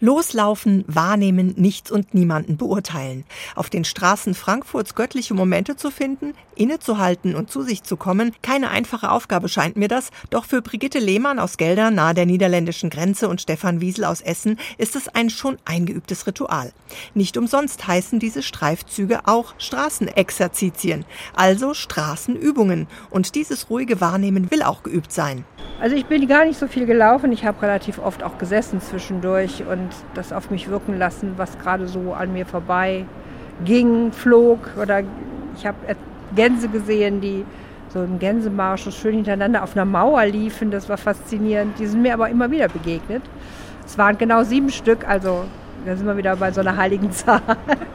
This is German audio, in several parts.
Loslaufen, wahrnehmen, nichts und niemanden beurteilen. Auf den Straßen Frankfurts göttliche Momente zu finden, innezuhalten und zu sich zu kommen, keine einfache Aufgabe scheint mir das, doch für Brigitte Lehmann aus Geldern nahe der niederländischen Grenze und Stefan Wiesel aus Essen ist es ein schon eingeübtes Ritual. Nicht umsonst heißen diese Streifzüge auch Straßenexerzitien, also Straßenübungen. Und dieses ruhige Wahrnehmen will auch geübt sein. Also ich bin gar nicht so viel gelaufen. Ich habe relativ oft auch gesessen zwischendurch und das auf mich wirken lassen, was gerade so an mir vorbei ging, flog. Oder ich habe Gänse gesehen, die so im Gänsemarsch so schön hintereinander auf einer Mauer liefen. Das war faszinierend. Die sind mir aber immer wieder begegnet. Es waren genau sieben Stück, also da sind wir wieder bei so einer heiligen Zahl.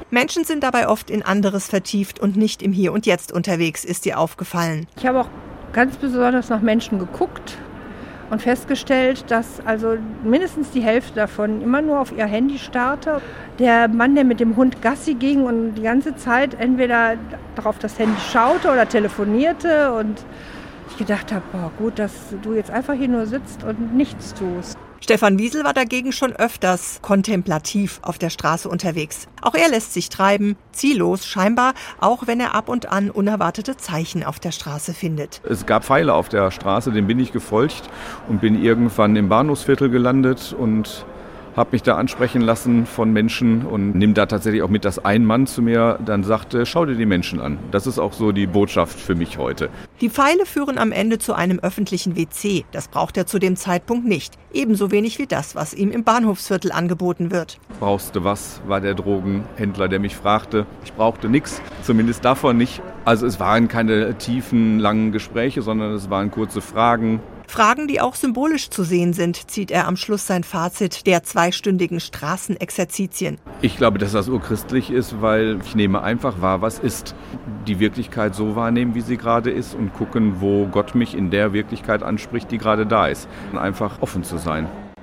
Menschen sind dabei oft in anderes vertieft und nicht im Hier und Jetzt unterwegs, ist dir aufgefallen. Ich habe auch ganz besonders nach Menschen geguckt und festgestellt, dass also mindestens die Hälfte davon immer nur auf ihr Handy starrte. Der Mann, der mit dem Hund Gassi ging und die ganze Zeit entweder darauf das Handy schaute oder telefonierte und ich gedacht habe, boah, gut, dass du jetzt einfach hier nur sitzt und nichts tust. Stefan Wiesel war dagegen schon öfters kontemplativ auf der Straße unterwegs. Auch er lässt sich treiben, ziellos scheinbar, auch wenn er ab und an unerwartete Zeichen auf der Straße findet. Es gab Pfeile auf der Straße, dem bin ich gefolgt und bin irgendwann im Bahnhofsviertel gelandet und habe mich da ansprechen lassen von Menschen und nimm da tatsächlich auch mit, dass ein Mann zu mir dann sagte, schau dir die Menschen an. Das ist auch so die Botschaft für mich heute. Die Pfeile führen am Ende zu einem öffentlichen WC. Das braucht er zu dem Zeitpunkt nicht. Ebenso wenig wie das, was ihm im Bahnhofsviertel angeboten wird. Brauchst du was? war der Drogenhändler, der mich fragte. Ich brauchte nichts, zumindest davon nicht. Also es waren keine tiefen, langen Gespräche, sondern es waren kurze Fragen. Fragen, die auch symbolisch zu sehen sind, zieht er am Schluss sein Fazit der zweistündigen Straßenexerzitien. Ich glaube, dass das urchristlich ist, weil ich nehme einfach wahr, was ist. Die Wirklichkeit so wahrnehmen, wie sie gerade ist und gucken, wo Gott mich in der Wirklichkeit anspricht, die gerade da ist. Und einfach offen zu sein.